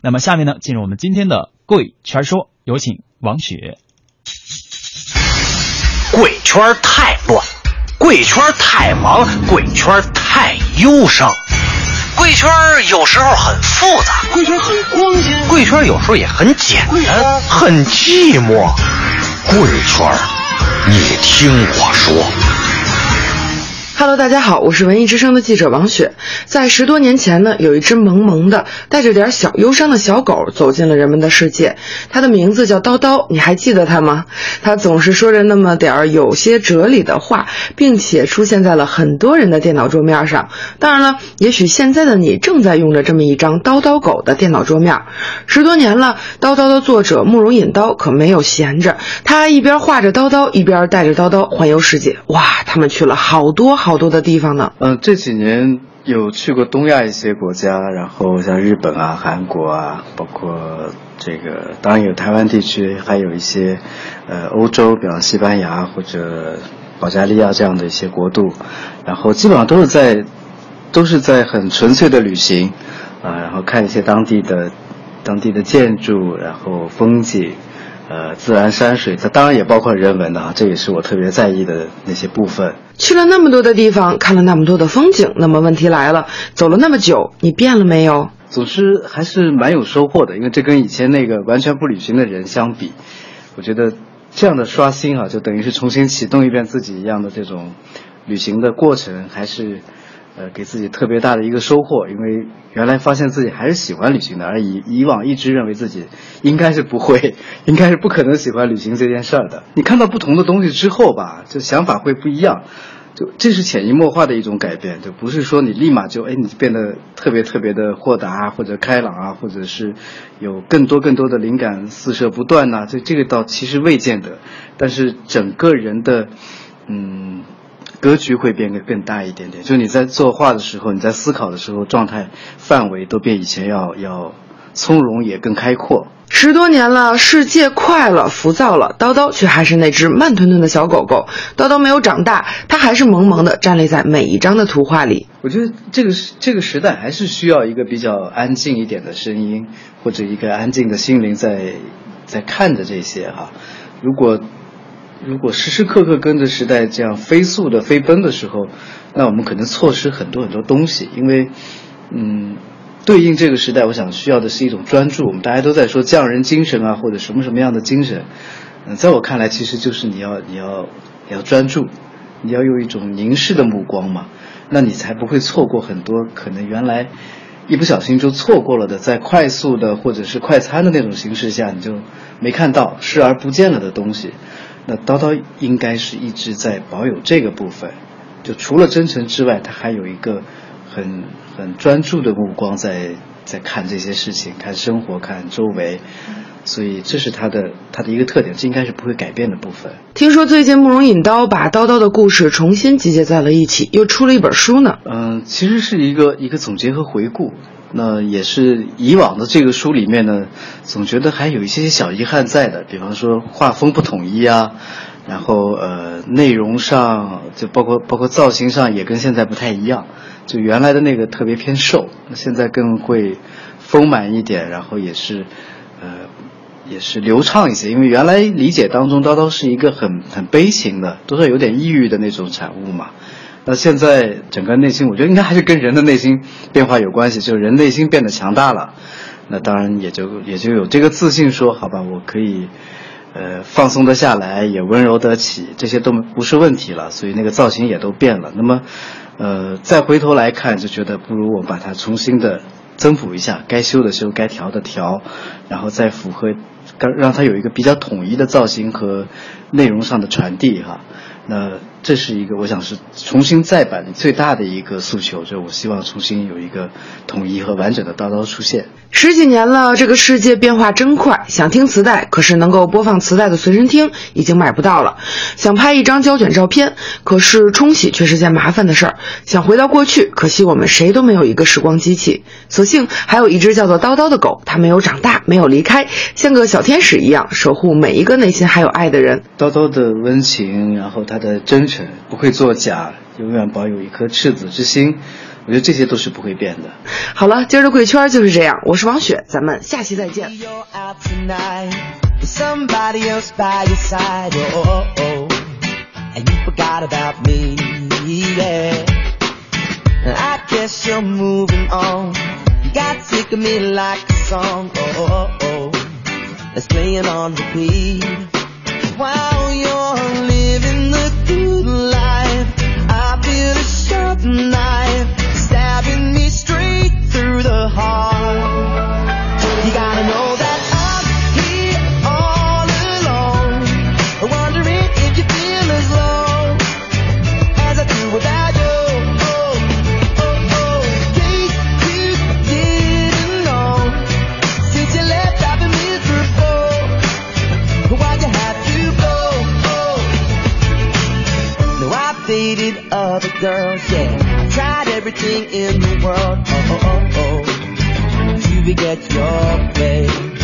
那么下面呢，进入我们今天的贵圈说，有请王雪。贵圈太乱，贵圈太忙，贵圈太忧伤。贵圈有时候很复杂，贵圈很光鲜，贵圈有时候也很简单，很寂寞。贵圈，你听我说。Hello，大家好，我是文艺之声的记者王雪。在十多年前呢，有一只萌萌的、带着点小忧伤的小狗走进了人们的世界。它的名字叫叨叨，你还记得它吗？它总是说着那么点儿有些哲理的话，并且出现在了很多人的电脑桌面上。当然了，也许现在的你正在用着这么一张叨叨狗的电脑桌面。十多年了，叨叨的作者慕容引刀可没有闲着，他一边画着叨叨，一边带着叨叨环游世界。哇，他们去了好多好。好多的地方呢。嗯，这几年有去过东亚一些国家，然后像日本啊、韩国啊，包括这个，当然有台湾地区，还有一些呃欧洲，比方西班牙或者保加利亚这样的一些国度，然后基本上都是在都是在很纯粹的旅行啊，然后看一些当地的当地的建筑，然后风景。呃，自然山水，它当然也包括人文的啊，这也是我特别在意的那些部分。去了那么多的地方，看了那么多的风景，那么问题来了，走了那么久，你变了没有？总之还是蛮有收获的，因为这跟以前那个完全不旅行的人相比，我觉得这样的刷新啊，就等于是重新启动一遍自己一样的这种旅行的过程，还是。呃，给自己特别大的一个收获，因为原来发现自己还是喜欢旅行的，而以以往一直认为自己应该是不会，应该是不可能喜欢旅行这件事儿的。你看到不同的东西之后吧，就想法会不一样，就这是潜移默化的一种改变，就不是说你立马就哎你变得特别特别的豁达或者开朗啊，或者是有更多更多的灵感四射不断呐，这这个倒其实未见得，但是整个人的嗯。格局会变得更大一点点，就你在作画的时候，你在思考的时候，状态范围都比以前要要从容，也更开阔。十多年了，世界快了，浮躁了，叨叨却还是那只慢吞吞的小狗狗。叨叨没有长大，它还是萌萌的站立在每一张的图画里。我觉得这个这个时代还是需要一个比较安静一点的声音，或者一个安静的心灵在在看着这些哈。如果如果时时刻刻跟着时代这样飞速的飞奔的时候，那我们可能错失很多很多东西。因为，嗯，对应这个时代，我想需要的是一种专注。我们大家都在说匠人精神啊，或者什么什么样的精神。嗯，在我看来，其实就是你要你要你要专注，你要用一种凝视的目光嘛，那你才不会错过很多可能原来一不小心就错过了的，在快速的或者是快餐的那种形式下，你就没看到视而不见了的东西。那叨叨应该是一直在保有这个部分，就除了真诚之外，他还有一个很很专注的目光在在看这些事情，看生活，看周围，所以这是他的他的一个特点，这应该是不会改变的部分。听说最近慕容引刀把叨叨的故事重新集结在了一起，又出了一本书呢。嗯，其实是一个一个总结和回顾。那也是以往的这个书里面呢，总觉得还有一些小遗憾在的，比方说画风不统一啊，然后呃内容上就包括包括造型上也跟现在不太一样，就原来的那个特别偏瘦，现在更会丰满一点，然后也是呃也是流畅一些，因为原来理解当中叨叨是一个很很悲情的，多少有点抑郁的那种产物嘛。那现在整个内心，我觉得应该还是跟人的内心变化有关系，就是人内心变得强大了，那当然也就也就有这个自信说，好吧，我可以，呃，放松得下来，也温柔得起，这些都不是问题了，所以那个造型也都变了。那么，呃，再回头来看，就觉得不如我把它重新的增补一下，该修的修，该调的调，然后再符合，让让它有一个比较统一的造型和内容上的传递哈。那这是一个，我想是重新再版最大的一个诉求，就是我希望重新有一个统一和完整的叨叨出现。十几年了，这个世界变化真快。想听磁带，可是能够播放磁带的随身听已经买不到了；想拍一张胶卷照片，可是冲洗却是件麻烦的事儿。想回到过去，可惜我们谁都没有一个时光机器。所幸还有一只叫做叨叨的狗，它没有长大，没有离开，像个小天使一样守护每一个内心还有爱的人。叨叨的温情，然后它的真诚，不会作假，永远保有一颗赤子之心。我觉得这些都是不会变的。好了，今儿的贵圈就是这样，我是王雪，咱们下期再见。You're out girls, yeah. I've tried everything in the world. Oh, oh, oh, oh to beget your baby.